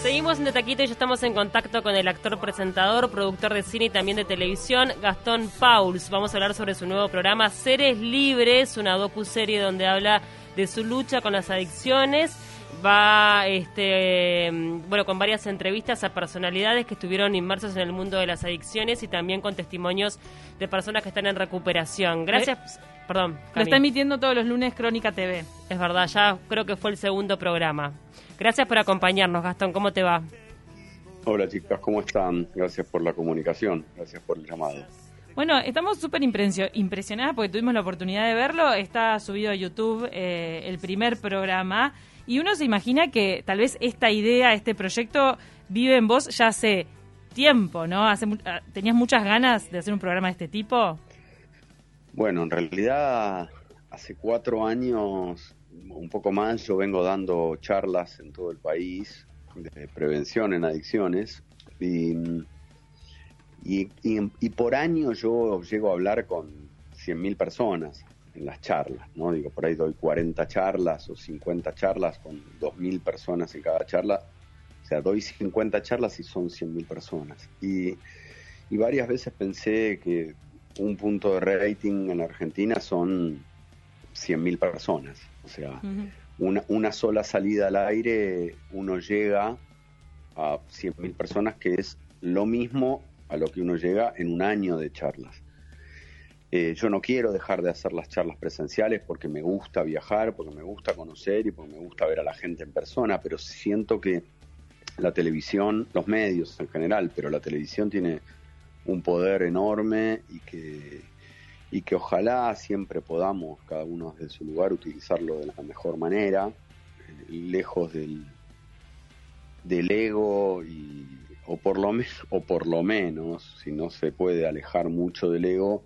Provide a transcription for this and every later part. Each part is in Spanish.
Seguimos en De Taquito y ya estamos en contacto con el actor presentador, productor de cine y también de televisión, Gastón Pauls. Vamos a hablar sobre su nuevo programa Seres Libres, una docu-serie donde habla de su lucha con las adicciones. Va, este, bueno, con varias entrevistas a personalidades que estuvieron inmersos en el mundo de las adicciones y también con testimonios de personas que están en recuperación. Gracias. Perdón. Lo está emitiendo todos los lunes Crónica TV. Es verdad, ya creo que fue el segundo programa. Gracias por acompañarnos, Gastón. ¿Cómo te va? Hola chicas, ¿cómo están? Gracias por la comunicación, gracias por el llamado. Bueno, estamos súper impresionadas porque tuvimos la oportunidad de verlo. Está subido a YouTube eh, el primer programa y uno se imagina que tal vez esta idea, este proyecto vive en vos ya hace tiempo, ¿no? Hace, ah, ¿Tenías muchas ganas de hacer un programa de este tipo? Bueno, en realidad hace cuatro años, un poco más, yo vengo dando charlas en todo el país de prevención en adicciones y, y, por año yo llego a hablar con 100.000 personas en las charlas, ¿no? Digo, por ahí doy 40 charlas o 50 charlas con 2.000 personas en cada charla. O sea, doy 50 charlas y son 100.000 personas. Y, y varias veces pensé que un punto de rating en Argentina son 100.000 personas. O sea, una, una sola salida al aire, uno llega a 100.000 personas, que es lo mismo a lo que uno llega en un año de charlas. Eh, yo no quiero dejar de hacer las charlas presenciales porque me gusta viajar, porque me gusta conocer y porque me gusta ver a la gente en persona, pero siento que la televisión, los medios en general, pero la televisión tiene un poder enorme y que, y que ojalá siempre podamos, cada uno desde su lugar, utilizarlo de la mejor manera, eh, lejos del, del ego y, o, por lo o por lo menos, si no se puede alejar mucho del ego,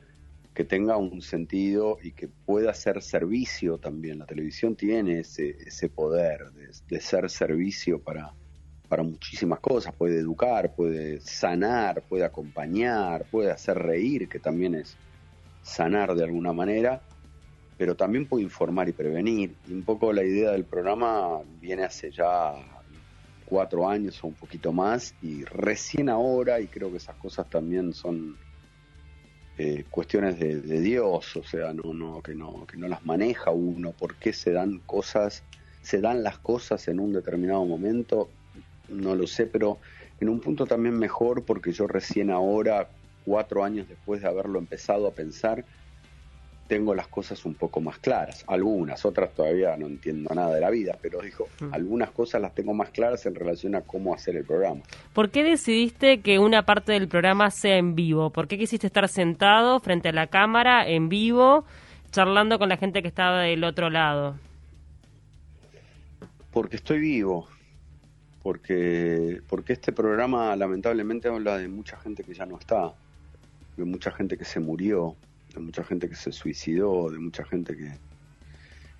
que tenga un sentido y que pueda ser servicio también. La televisión tiene ese, ese poder de ser servicio para, para muchísimas cosas, puede educar, puede sanar, puede acompañar, puede hacer reír, que también es sanar de alguna manera, pero también puede informar y prevenir. Y un poco la idea del programa viene hace ya cuatro años o un poquito más, y recién ahora, y creo que esas cosas también son eh, cuestiones de, de, Dios, o sea, no, no, que no, que no las maneja uno, por qué se dan cosas, se dan las cosas en un determinado momento no lo sé, pero en un punto también mejor porque yo recién ahora, cuatro años después de haberlo empezado a pensar, tengo las cosas un poco más claras. Algunas, otras todavía no entiendo nada de la vida, pero dijo, mm. algunas cosas las tengo más claras en relación a cómo hacer el programa. ¿Por qué decidiste que una parte del programa sea en vivo? ¿Por qué quisiste estar sentado frente a la cámara, en vivo, charlando con la gente que estaba del otro lado? Porque estoy vivo porque, porque este programa lamentablemente habla de mucha gente que ya no está, de mucha gente que se murió, de mucha gente que se suicidó, de mucha gente que,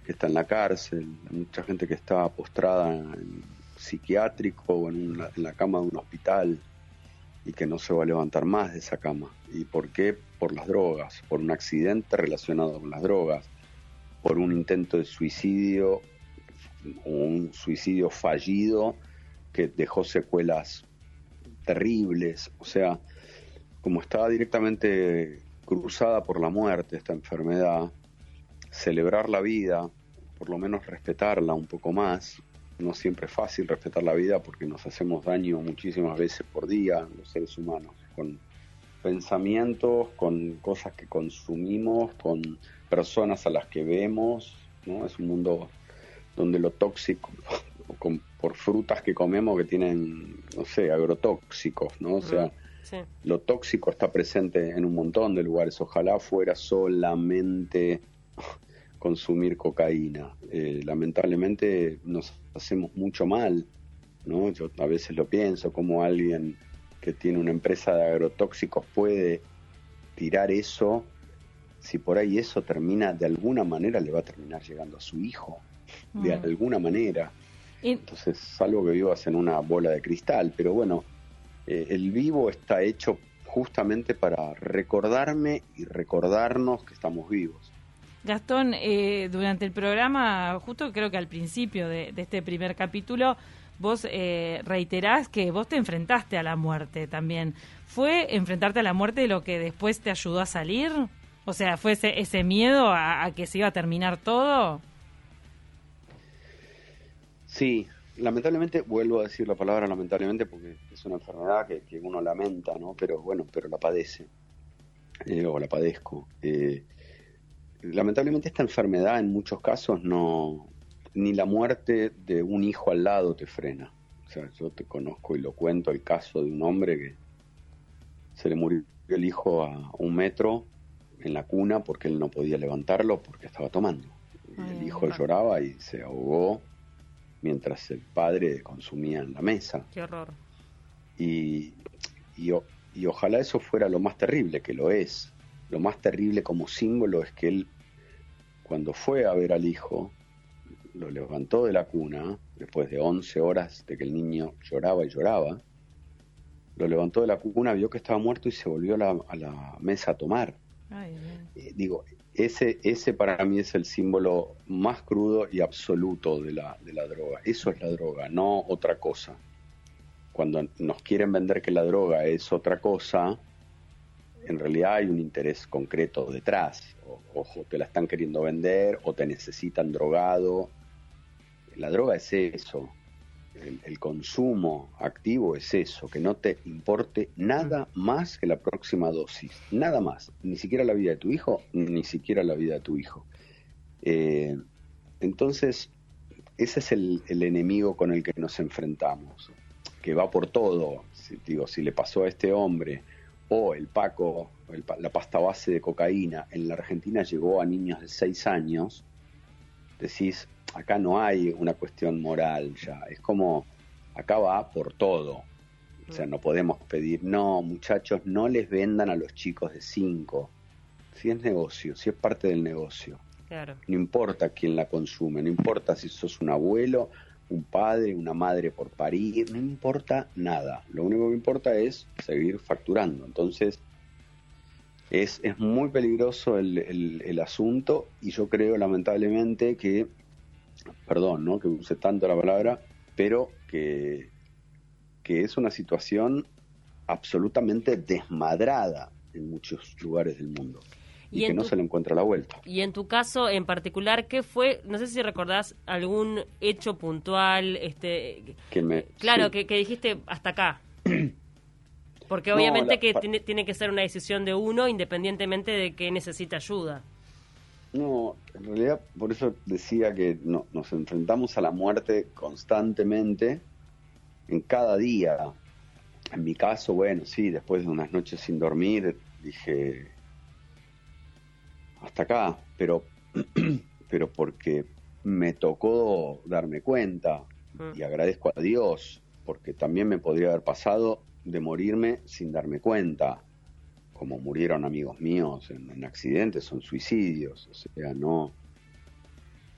que está en la cárcel, de mucha gente que está postrada en psiquiátrico o en, en la cama de un hospital y que no se va a levantar más de esa cama. ¿Y por qué? Por las drogas, por un accidente relacionado con las drogas, por un intento de suicidio o un suicidio fallido que dejó secuelas terribles, o sea, como estaba directamente cruzada por la muerte esta enfermedad, celebrar la vida, por lo menos respetarla un poco más, no siempre es fácil respetar la vida porque nos hacemos daño muchísimas veces por día los seres humanos, con pensamientos, con cosas que consumimos, con personas a las que vemos, ¿no? Es un mundo donde lo tóxico por frutas que comemos que tienen, no sé, agrotóxicos, ¿no? O sea, lo tóxico está presente en un montón de lugares. Ojalá fuera solamente consumir cocaína. Eh, lamentablemente nos hacemos mucho mal, ¿no? Yo a veces lo pienso, como alguien que tiene una empresa de agrotóxicos puede tirar eso, si por ahí eso termina, de alguna manera le va a terminar llegando a su hijo, de mm. alguna manera. Entonces es algo que vivas en una bola de cristal, pero bueno, eh, el vivo está hecho justamente para recordarme y recordarnos que estamos vivos. Gastón, eh, durante el programa, justo creo que al principio de, este primer capítulo, vos eh, reiterás que vos te enfrentaste a la muerte también. ¿Fue enfrentarte a la muerte lo que después te ayudó a salir? O sea, ¿fue ese, ese miedo a, que se iba a terminar todo? Sí, lamentablemente, vuelvo a decir la palabra lamentablemente porque es una enfermedad que, uno lamenta, ¿no? Pero bueno, pero la padece, eh, o la padezco. Eh, lamentablemente esta enfermedad en muchos casos no, ni la muerte de un hijo al lado te frena. O sea, yo te conozco y lo cuento el caso de un hombre que se le murió el hijo a un metro en la cuna porque él no podía levantarlo porque estaba tomando. el hijo lloraba y se ahogó mientras el padre consumía en la mesa. Qué horror. Y, y, y ojalá eso fuera lo más terrible, que lo es, lo más terrible como símbolo es que él, cuando fue a ver al hijo, lo levantó de la cuna, después de 11 horas de que el niño lloraba y lloraba, lo levantó de la cuna, vio que estaba muerto y se volvió a la, mesa a tomar. Eh, digo, ese, ese para mí es el símbolo más crudo y absoluto de la, de la droga. Eso es la droga, no otra cosa. Cuando nos quieren vender que la droga es otra cosa, en realidad hay un interés concreto detrás. O, ojo, te la están queriendo vender o te necesitan drogado. La droga es eso. El, consumo activo es eso, que no te importe nada más que la próxima dosis, nada más, ni siquiera la vida de tu hijo, ni siquiera la vida de tu hijo. Eh, entonces, ese es el, el, enemigo con el que nos enfrentamos, que va por todo. Si, digo, si le pasó a este hombre o el Paco, la pasta base de cocaína, en la Argentina llegó a niños de 6 años, decís, acá no hay una cuestión moral ya, es como, acá va por todo. O sea, no podemos pedir, no, muchachos, no les vendan a los chicos de 5. Si es negocio, si es parte del negocio. Claro. No importa quién la consume, no importa si sos un abuelo un padre, una madre por parir, no importa nada. Lo único que importa es seguir facturando. Entonces, es, es muy peligroso el, el, asunto y yo creo lamentablemente que, perdón, ¿no? que use tanto la palabra, pero que, que es una situación absolutamente desmadrada en muchos lugares del mundo y, que no se le encuentra la vuelta. Y en tu caso en particular, ¿qué fue? No sé si recordás algún hecho puntual, este, claro, que, dijiste hasta acá. Porque obviamente que tiene, tiene que ser una decisión de uno independientemente de que necesita ayuda. No, en realidad por eso decía que no, nos enfrentamos a la muerte constantemente, en cada día. En mi caso, bueno, sí, después de unas noches sin dormir, dije, hasta acá, pero, pero porque me tocó darme cuenta mm. y agradezco a Dios, porque también me podría haber pasado de morirme sin darme cuenta, como murieron amigos míos en, accidentes en suicidios, o sea, no...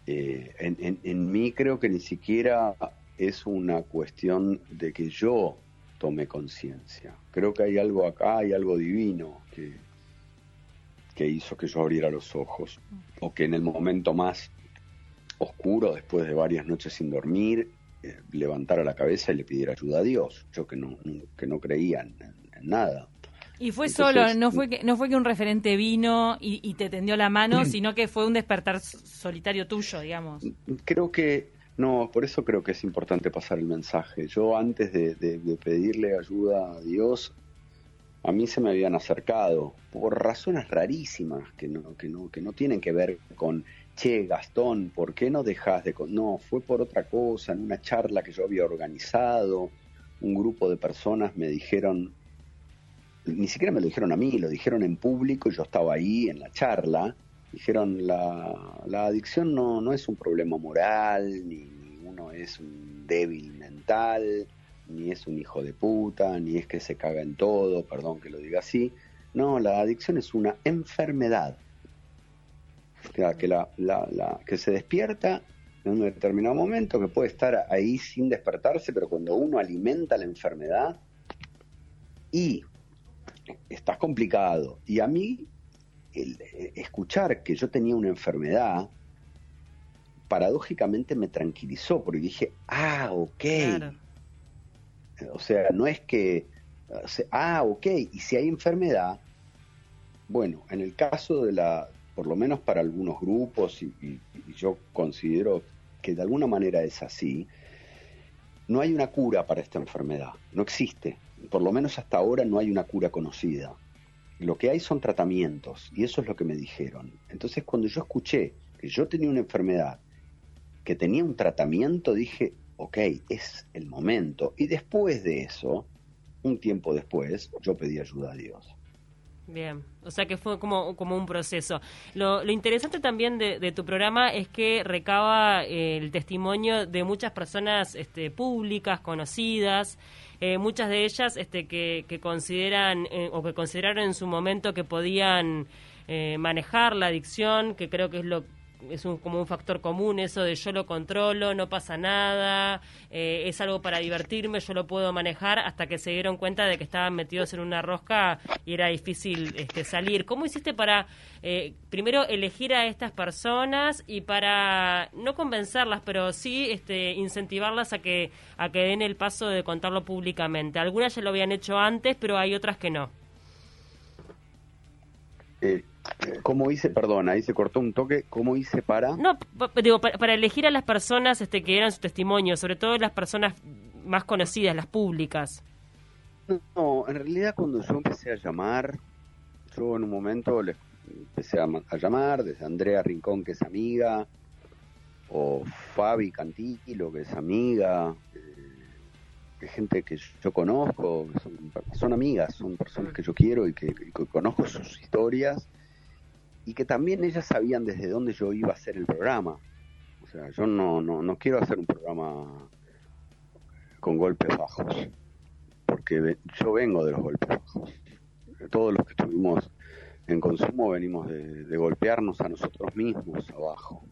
Eh, en, en mí creo que ni siquiera es una cuestión de que yo tome conciencia. Creo que hay algo acá, hay algo divino que, que hizo que yo abriera los ojos, o que en el momento más oscuro, después de varias noches sin dormir, eh, levantara la cabeza y le pidiera ayuda a Dios, yo que no, que no creía en, nada. Y fue solo, no fue que no fue que un referente vino y, te tendió la mano, sino que fue un despertar solitario tuyo, digamos. Creo que no, por eso creo que es importante pasar el mensaje. Yo antes de pedirle ayuda a Dios a mí se me habían acercado por razones rarísimas que no, que no, que no tienen que ver con, che, Gastón, ¿por qué no dejas de...? No, fue por otra cosa, en una charla que yo había organizado, un grupo de personas me dijeron, ni siquiera me lo dijeron a mí, lo dijeron en público y yo estaba ahí en la charla, dijeron, la, la adicción no, no es un problema moral, ni uno es un débil mental, ni es un hijo de puta, ni es que se caga en todo, perdón que lo diga así. No, la adicción es una enfermedad. que, la, la, que se despierta en un determinado momento, que puede estar ahí sin despertarse, pero cuando uno alimenta la enfermedad y estás complicado. Y a mí eh, escuchar que yo tenía una enfermedad, paradójicamente me tranquilizó, porque dije, ah, ok. O sea, no es que, ah, ok, y si hay enfermedad, bueno, en el caso de la, por lo menos para algunos grupos, y yo considero que de alguna manera es así, no hay una cura para esta enfermedad, no existe, por lo menos hasta ahora no hay una cura conocida. Lo que hay son tratamientos y eso es lo que me dijeron. Entonces cuando yo escuché que yo tenía una enfermedad, que tenía un tratamiento, dije, ok, es el momento. Y después de eso, un tiempo después, yo pedí ayuda a Dios. Bien, o sea que fue como, como un proceso. Lo, interesante también de, tu programa es que recaba eh, el testimonio de muchas personas este, públicas, conocidas, eh, muchas de ellas este, que, que consideran eh, o que consideraron en su momento que podían manejar la adicción, que creo que es lo es un, como un factor común eso de yo lo controlo, no pasa nada, eh, es algo para divertirme, yo lo puedo manejar, hasta que se dieron cuenta de que estaban metidos en una rosca y era difícil este, salir. ¿Cómo hiciste para, eh, primero, elegir a estas personas y para, no convencerlas, pero sí este, incentivarlas a que, a que den el paso de contarlo públicamente? Algunas ya lo habían hecho antes, pero hay otras que no. Eh, ¿Cómo hice, perdón, ahí se cortó un toque, cómo hice para...? No, digo, para, elegir a las personas este, que eran su testimonio, sobre todo las personas más conocidas, las públicas. No, en realidad cuando yo empecé a llamar, yo en un momento les empecé a, llamar, desde Andrea Rincón, que es amiga, o Fabi Cantilo, que es amiga, de gente que yo conozco, son, amigas, son personas que yo quiero y que, conozco sus historias y que también ellas sabían desde dónde yo iba a hacer el programa. O sea, yo no, no, no quiero hacer un programa con golpes bajos, porque yo vengo de los golpes bajos. Todos los que estuvimos en consumo venimos de, golpearnos a nosotros mismos abajo.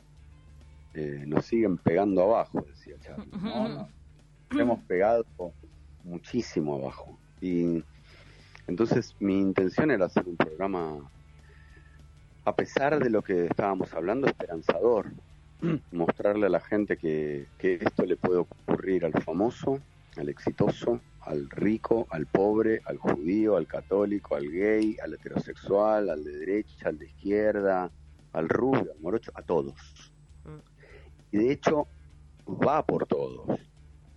Eh, nos siguen pegando abajo, decía Charlie. ¿no? hemos pegado muchísimo abajo. Y entonces mi intención era hacer un programa, a pesar de lo que estábamos hablando, esperanzador. Mostrarle a la gente que, que esto le puede ocurrir al famoso, al exitoso, al rico, al pobre, al judío, al católico, al gay, al heterosexual, al de derecha, al de izquierda, al rubio, al morocho, a todos. Mm. Y de hecho va por todos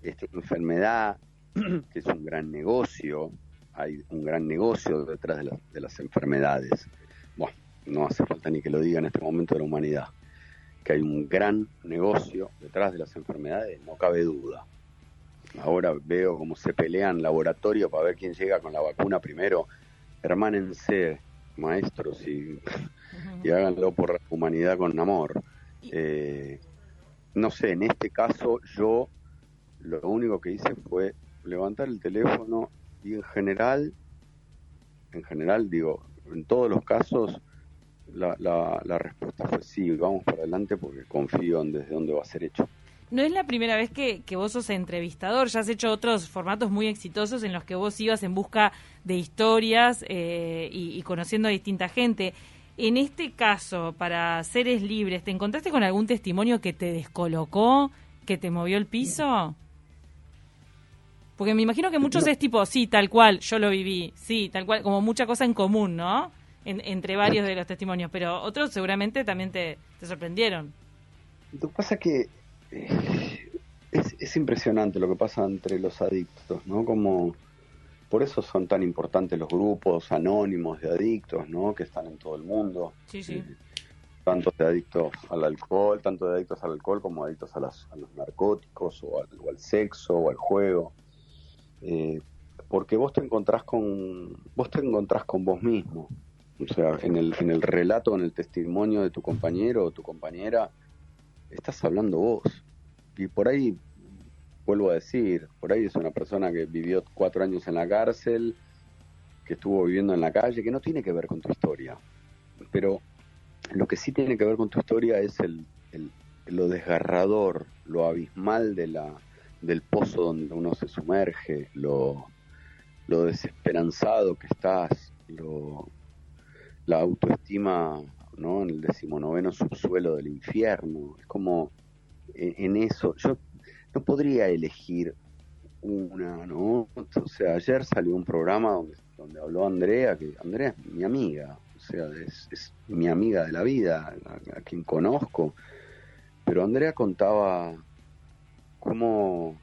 esta enfermedad, que es un gran negocio, hay un gran negocio detrás de, de las enfermedades. Bueno, no hace falta ni que lo diga en este momento de la humanidad, que hay un gran negocio detrás de las enfermedades, no cabe duda. Ahora veo cómo se pelean laboratorio para ver quién llega con la vacuna primero. Hermánense, maestros, y, y háganlo por la humanidad con amor. Eh, no sé, en este caso yo lo único que hice fue levantar el teléfono y en general, en general digo, en todos los casos la, la, respuesta fue sí, vamos para adelante porque confío en desde dónde va a ser hecho. No es la primera vez que, que, vos sos entrevistador, ya has hecho otros formatos muy exitosos en los que vos ibas en busca de historias eh, y, y, conociendo a distinta gente. En este caso, para Seres Libres, ¿te encontraste con algún testimonio que te descolocó, que te movió el piso? Porque me imagino que muchos es tipo, sí, tal cual, yo lo viví, sí, tal cual, como mucha cosa en común, ¿no? Entre varios de los testimonios, pero otros seguramente también te, sorprendieron. Lo que pasa que eh, es, es, impresionante lo que pasa entre los adictos, ¿no? Como por eso son tan importantes los grupos anónimos de adictos, ¿no? Que están en todo el mundo. Sí, sí. Eh, tanto de adictos al alcohol, tanto de adictos al alcohol como adictos a, las, a los narcóticos o al, o al sexo o al juego. Eh, porque vos te encontrás con vos te encontrás con vos mismo o sea en el en el relato en el testimonio de tu compañero o tu compañera estás hablando vos. Y por ahí vuelvo a decir por ahí es una persona que vivió cuatro años en la cárcel que estuvo viviendo en la calle que no tiene que ver con tu historia. Pero lo que sí tiene que ver con tu historia es el, el lo desgarrador lo abismal de la del pozo donde uno se sumerge, lo, lo desesperanzado que estás, lo, la autoestima ¿no? en el decimonoveno subsuelo del infierno. Es como en, eso, yo no podría elegir una, ¿no? O sea, ayer salió un programa donde, donde habló Andrea, que Andrea es mi amiga, o sea, es, mi amiga de la vida, a, quien conozco, pero Andrea contaba cómo,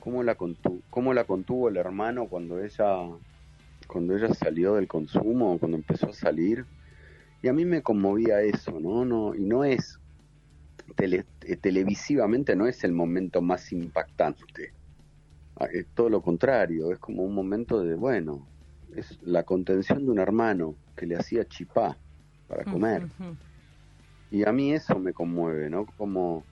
cómo, la contuvo, cómo la contuvo el hermano cuando ella, cuando ella salió del consumo, cuando empezó a salir, y a mí me conmovía eso, ¿no? no y no es eh, televisivamente no es el momento más impactante. Ah, es todo lo contrario, es como un momento de, bueno, es la contención de un hermano que le hacía chipá para comer. Y a mí eso me conmueve, ¿no? Como,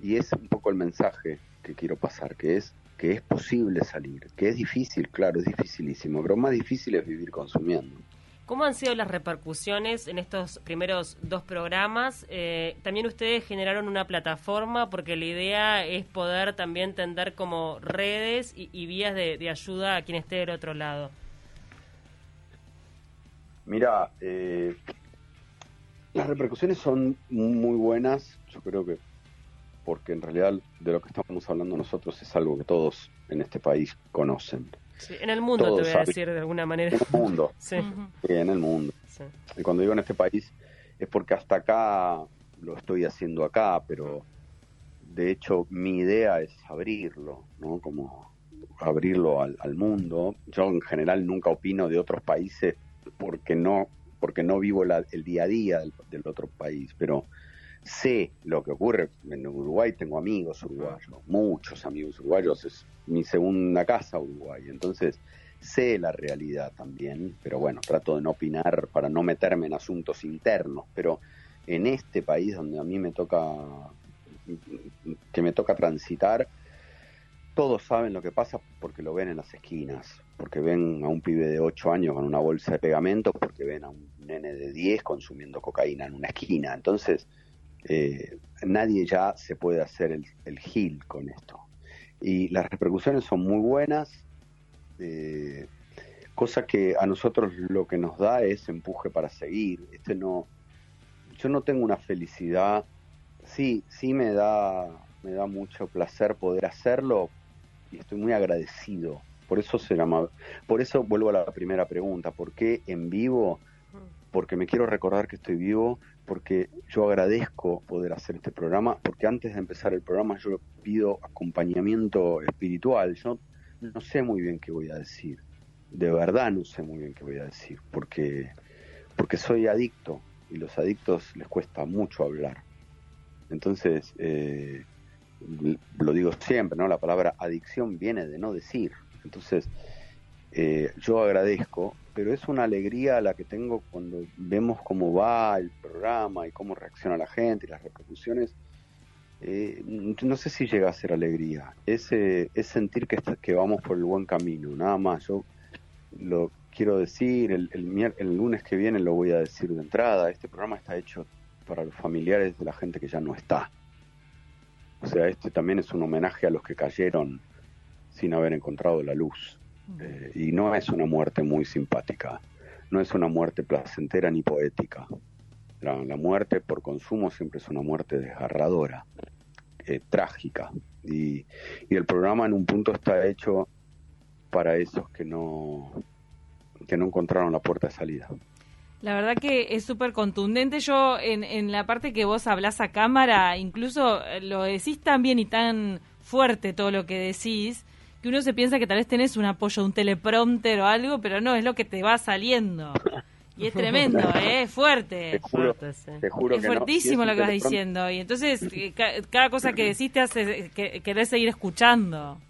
y es un poco el mensaje que quiero pasar, que es que es posible salir, que es difícil, claro, es dificilísimo, pero más difícil es vivir consumiendo. ¿Cómo han sido las repercusiones en estos primeros dos programas? Eh, también ustedes generaron una plataforma porque la idea es poder también tender como redes y, vías de, ayuda a quien esté del otro lado. Mira, eh, las repercusiones son muy buenas, yo creo que porque en realidad de lo que estamos hablando nosotros es algo que todos en este país conocen en el mundo te voy a decir de alguna manera. En el mundo. sí. en el mundo. Y cuando digo en este país es porque hasta acá lo estoy haciendo acá, pero de hecho mi idea es abrirlo, ¿no? Como abrirlo al, mundo. Yo en general nunca opino de otros países porque no porque no vivo el día a día del, otro país, pero sé lo que ocurre. En Uruguay tengo amigos uruguayos, muchos amigos uruguayos, es mi segunda casa Uruguay, entonces sé la realidad también, pero bueno, trato de no opinar para no meterme en asuntos internos, pero en este país donde a mí me toca, que me toca transitar, todos saben lo que pasa porque lo ven en las esquinas, porque ven a un pibe de 8 años con una bolsa de pegamento, porque ven a un nene de 10 consumiendo cocaína en una esquina. Entonces, eh, nadie ya se puede hacer el, el gil con esto. Y las repercusiones son muy buenas, eh, cosa que a nosotros lo que nos da es empuje para seguir. Este no, yo no tengo una felicidad, sí, sí me da, me da mucho placer poder hacerlo y estoy muy agradecido. Por eso se llama, por eso vuelvo a la primera pregunta, ¿por qué en vivo? Porque me quiero recordar que estoy vivo, porque yo agradezco poder hacer este programa, porque antes de empezar el programa yo pido acompañamiento espiritual. Yo no sé muy bien qué voy a decir, de verdad no sé muy bien qué voy a decir, porque, porque soy adicto y los adictos les cuesta mucho hablar. Entonces, eh, lo digo siempre, ¿no? La palabra adicción viene de no decir. Entonces, eh, yo agradezco, pero es una alegría la que tengo cuando vemos cómo va el programa y cómo reacciona la gente y las repercusiones. Eh, no sé si llega a ser alegría, es, es sentir que, que vamos por el buen camino, nada más. Yo lo quiero decir, el, el, el lunes que viene lo voy a decir de entrada, este programa está hecho para los familiares de la gente que ya no está. O sea, este también es un homenaje a los que cayeron sin haber encontrado la luz. Eh, y no es una muerte muy simpática, no es una muerte placentera ni poética. La, muerte por consumo siempre es una muerte desgarradora, eh, trágica. Y, y, el programa en un punto está hecho para esos que no, que no encontraron la puerta de salida. La verdad que es súper contundente. Yo, en, en la parte que vos hablás a cámara, incluso eh, lo decís tan bien y tan fuerte todo lo que decís, que uno se piensa que tal vez tenés un apoyo, un teleprompter o algo, pero no, es lo que te va saliendo. Y es tremendo, ¿eh? es fuerte. Te juro, es fuertísimo lo que vas diciendo. Y entonces, eh, cada cosa que decís te hace que, querés seguir escuchando.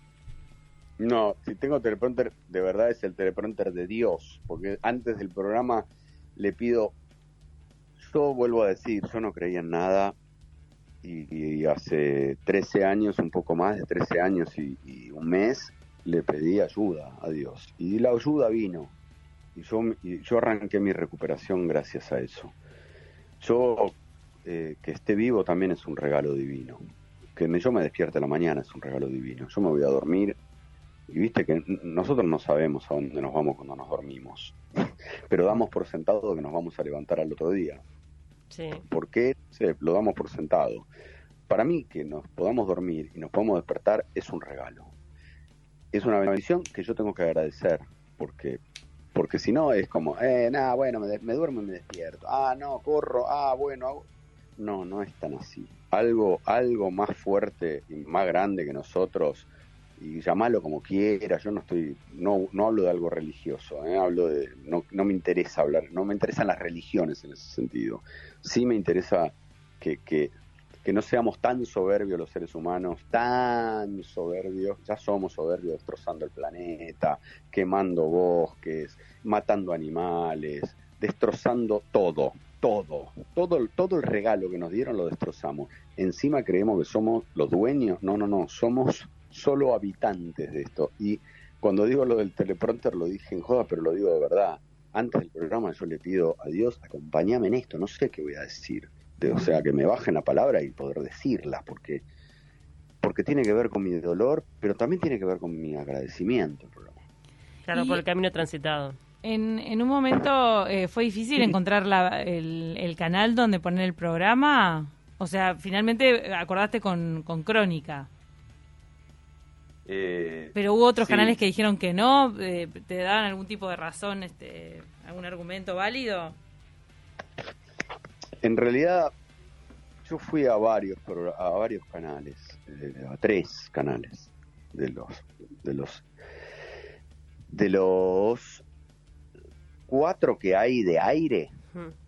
No, si tengo teleprompter, de verdad es el teleprompter de Dios, porque antes del programa le pido, yo vuelvo a decir, yo no creía en nada, y, hace 13 años, un poco más de 13 años y, un mes, le pedí ayuda a Dios. Y la ayuda vino. Y yo, arranqué mi recuperación gracias a eso. Yo, eh, que esté vivo también es un regalo divino. Que yo me despierte la mañana es un regalo divino. Yo me voy a dormir Y viste que nosotros no sabemos a dónde nos vamos cuando nos dormimos, pero damos por sentado que nos vamos a levantar al otro día. Sí. ¿Por qué? lo damos por sentado. Para mí que nos podamos dormir y nos podamos despertar es un regalo. Es una bendición que yo tengo que agradecer, porque porque si no es como, eh, nada, bueno, me, duermo y me despierto. Ah, no, corro, ah, bueno. No, no es tan así. Algo, algo más fuerte y más grande que nosotros, y llamarlo como quiera, yo no estoy, no, no hablo de algo religioso, ¿eh? hablo de, no, no me interesa hablar, no me interesan las religiones en ese sentido. Sí me interesa que, que que no seamos tan soberbios los seres humanos, tan soberbios, ya somos soberbios destrozando el planeta, quemando bosques, matando animales, destrozando todo, todo, todo, todo el regalo que nos dieron lo destrozamos. Encima creemos que somos los dueños, no, no, no, somos solo habitantes de esto. Y cuando digo lo del teleprompter lo dije en joda, pero lo digo de verdad. Antes del programa yo le pido a Dios, acompáñame en esto, no sé qué voy a decir o sea, que me bajen la palabra y poder decirla, porque, porque tiene que ver con mi dolor, pero también tiene que ver con mi agradecimiento. Claro, por el camino transitado. En, en un momento eh, fue difícil encontrar la, el, canal donde poner el programa. O sea, finalmente acordaste con, con Crónica. Eh, Pero hubo otros canales que dijeron que no. Eh, ¿Te daban algún tipo de razón, este, algún argumento válido? En realidad, yo fui a varios, a varios canales, eh, a tres canales de los, de los, de los cuatro que hay de aire.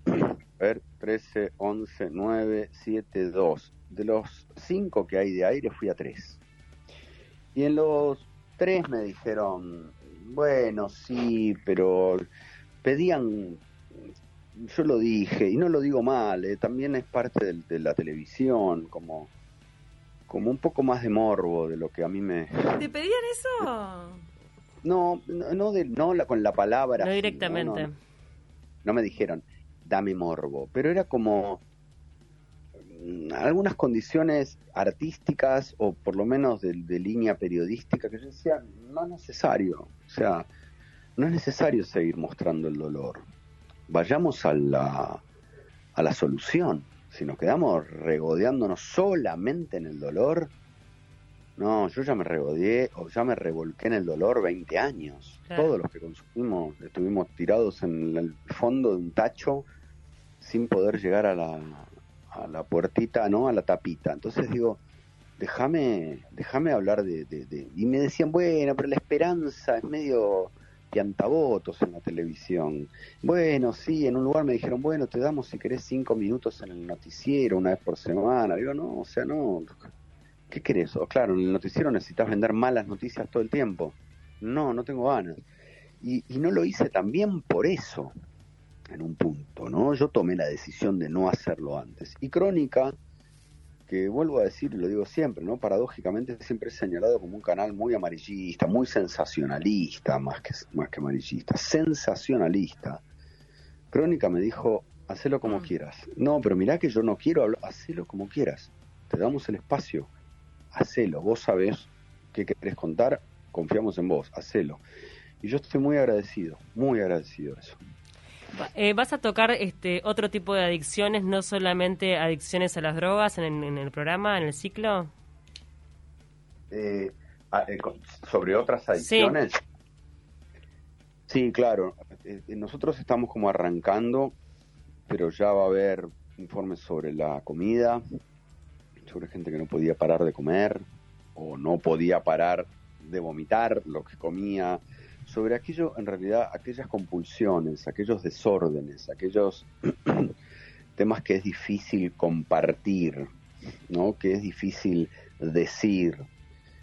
A ver, 13, 11, 9, 7, 2. De los cinco que hay de aire fui a tres. Y en los tres me dijeron, bueno, sí, pero pedían yo lo dije, y no lo digo mal, eh, también es parte de, la televisión, como, como un poco más de morbo de lo que a mí me... ¿Te pedían eso? No, no, de, no la, con la palabra. No directamente. No, me dijeron, dame morbo, pero era como algunas condiciones artísticas o por lo menos de, de línea periodística que yo decía, no es necesario, o sea, no es necesario seguir mostrando el dolor vayamos a la, a la solución. Si nos quedamos regodeándonos solamente en el dolor, no, yo ya me regodeé o ya me revolqué en el dolor 20 años. Todos los que consumimos estuvimos tirados en el fondo de un tacho sin poder llegar a la, a la puertita, ¿no? A la tapita. Entonces digo, déjame, déjame hablar de, de, Y me decían, bueno, pero la esperanza es medio piantavotos en la televisión. Bueno, sí, en un lugar me dijeron, bueno, te damos si querés cinco minutos en el noticiero una vez por semana. Digo, no, o sea, no. ¿Qué querés? O, claro, en el noticiero necesitas vender malas noticias todo el tiempo. No, no tengo ganas. Y, y no lo hice también por eso, en un punto, ¿no? Yo tomé la decisión de no hacerlo antes. Y Crónica que vuelvo a decir, y lo digo siempre, ¿no? Paradójicamente siempre es señalado como un canal muy amarillista, muy sensacionalista, más que, más que amarillista, sensacionalista. Crónica me dijo, hacelo como mm. quieras. No, pero mirá que yo no quiero hablar, hacelo como quieras. Te damos el espacio, hacelo. Vos sabés qué querés contar, confiamos en vos, hacelo. Y yo estoy muy agradecido, muy agradecido de eso. Eh, ¿Vas a tocar este otro tipo de adicciones, no solamente adicciones a las drogas en, el programa, en el ciclo? Eh, ah, eh, ¿Sobre otras adicciones? Sí, claro. nosotros estamos como arrancando, pero ya va a haber informes sobre la comida, sobre gente que no podía parar de comer o no podía parar de vomitar lo que comía sobre aquello, en realidad, aquellas compulsiones, aquellos desórdenes, aquellos temas que es difícil compartir, ¿no? que es difícil decir,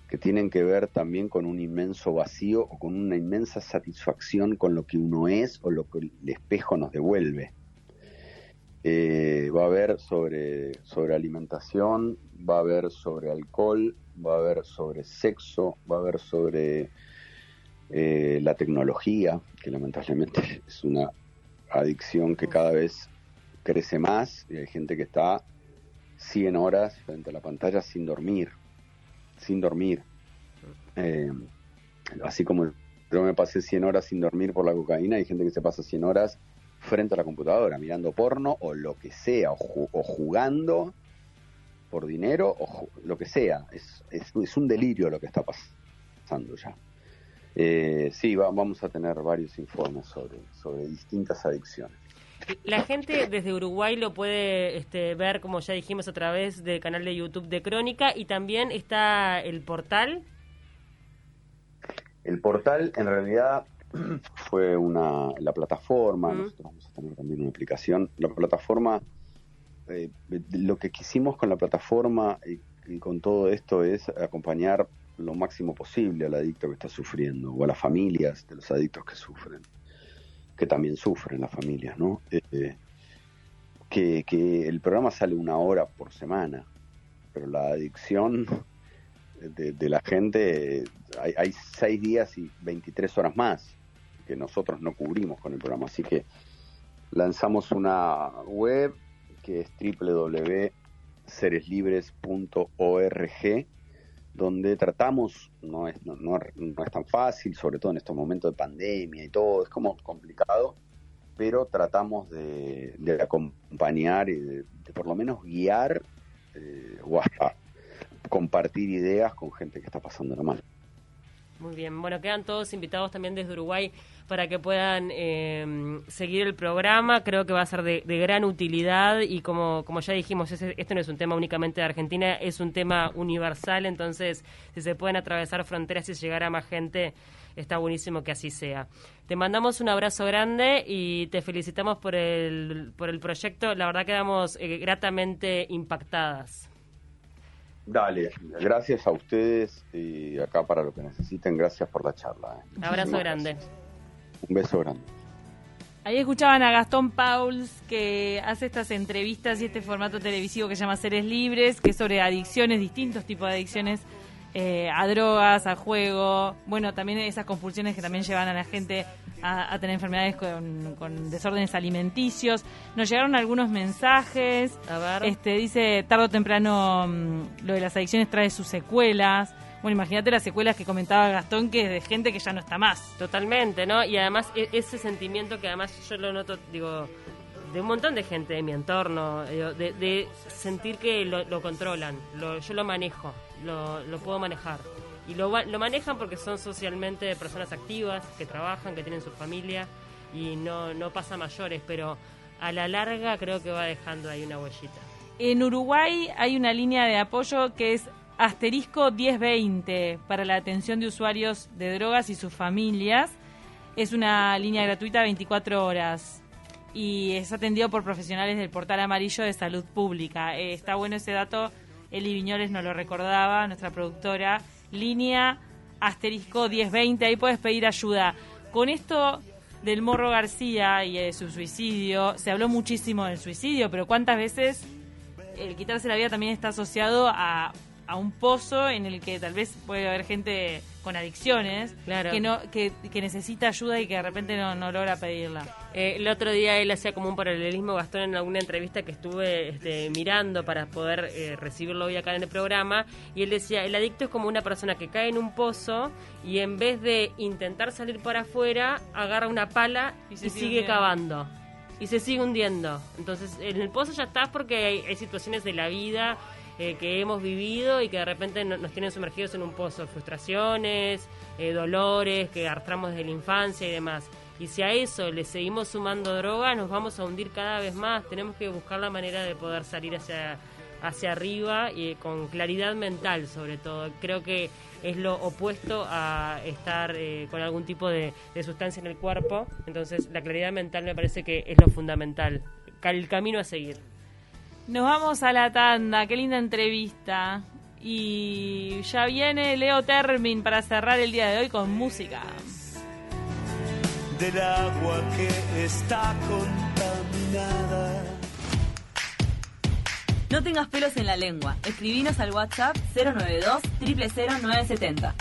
que tienen que ver también con un inmenso vacío o con una inmensa satisfacción con lo que uno es o lo que el espejo nos devuelve. Eh, va a haber sobre, sobre alimentación, va a haber sobre alcohol, va a haber sobre sexo, va a haber sobre eh, la tecnología, que lamentablemente es una adicción que cada vez crece más y hay gente que está 100 horas frente a la pantalla sin dormir, sin dormir. Eh, así como yo me pasé 100 horas sin dormir por la cocaína, hay gente que se pasa 100 horas frente a la computadora, mirando porno o lo que sea, o, jugando por dinero o lo que sea. Es, es, un delirio lo que está pasando ya. Eh, sí, vamos a tener varios informes sobre, sobre distintas adicciones. La gente desde Uruguay lo puede este, ver, como ya dijimos, a través del canal de YouTube de Crónica y también está el portal. El portal en realidad fue una la plataforma, nosotros vamos a tener también una aplicación. La plataforma, eh, lo que quisimos con la plataforma y, con todo esto es acompañar lo máximo posible al adicto que está sufriendo o a las familias de los adictos que sufren que también sufren las familias, ¿no? Eh, que, que, el programa sale una hora por semana, pero la adicción de, la gente, hay, hay, seis días y 23 horas más que nosotros no cubrimos con el programa, así que lanzamos una web que es www.sereslibres.org donde tratamos, no es, no, no, es tan fácil, sobre todo en estos momentos de pandemia y todo, es como complicado, pero tratamos de, acompañar y de, por lo menos guiar eh, o hasta compartir ideas con gente que está pasando mal. Muy bien, bueno, quedan todos invitados también desde Uruguay para que puedan eh, seguir el programa. Creo que va a ser de, gran utilidad y como, como ya dijimos, esto no es un tema únicamente de Argentina, es un tema universal, entonces si se pueden atravesar fronteras y llegar a más gente, está buenísimo que así sea. Te mandamos un abrazo grande y te felicitamos por el, por el proyecto. La verdad quedamos eh, gratamente impactadas. Dale, gracias a ustedes y acá para lo que necesiten, gracias por la charla. Un eh. Abrazo grande. Un beso grande. Ahí escuchaban a Gastón Pauls que hace estas entrevistas y este formato televisivo que se llama Seres Libres, que es sobre adicciones, distintos tipos de adicciones eh, a drogas, a juego, bueno, también esas compulsiones que también llevan a la gente a, tener enfermedades con, desórdenes alimenticios. Nos llegaron algunos mensajes. A ver. Este, dice, tarde o temprano mm, lo de las adicciones trae sus secuelas. Bueno, imagínate las secuelas que comentaba Gastón, que es de gente que ya no está más. Totalmente, ¿no? Y además e, ese sentimiento que además yo lo noto, digo, de un montón de gente de mi entorno, de, sentir que lo, controlan, yo lo manejo, lo, lo puedo manejar. Y lo, lo manejan porque son socialmente personas activas, que trabajan, que tienen su familia y no, no pasa mayores, pero a la larga creo que va dejando ahí una huellita. En Uruguay hay una línea de apoyo que es asterisco 1020 para la atención de usuarios de drogas y sus familias. Es una línea gratuita 24 horas y es atendido por profesionales del portal amarillo de salud pública. Eh, está bueno ese dato, Eli Viñoles nos lo recordaba, nuestra productora. Línea asterisco 1020, ahí puedes pedir ayuda. Con esto del Morro García y de su suicidio, se habló muchísimo del suicidio, pero ¿cuántas veces el quitarse la vida también está asociado a a un pozo en el que tal vez puede haber gente con adicciones que no que, necesita ayuda y que de repente no, no logra pedirla. Eh, el otro día él hacía como un paralelismo, Gastón, en alguna entrevista que estuve este, mirando para poder eh, recibirlo hoy acá en el programa, y él decía, el adicto es como una persona que cae en un pozo y en vez de intentar salir para afuera, agarra una pala y, sigue cavando. Y se sigue hundiendo. Entonces, en el pozo ya estás porque hay situaciones de la vida eh, que hemos vivido y que de repente nos tienen sumergidos en un pozo frustraciones, eh, dolores que arrastramos desde la infancia y demás. Y si a eso le seguimos sumando droga, nos vamos a hundir cada vez más. Tenemos que buscar la manera de poder salir hacia, hacia arriba y con claridad mental sobre todo. Creo que es lo opuesto a estar eh, con algún tipo de, de, sustancia en el cuerpo. Entonces la claridad mental me parece que es lo fundamental, el camino a seguir. Nos vamos a la tanda, qué linda entrevista. Y ya viene Leo Termin para cerrar el día de hoy con música. Del agua que está contaminada. No tengas pelos en la lengua. Escribinos al WhatsApp 092 000970.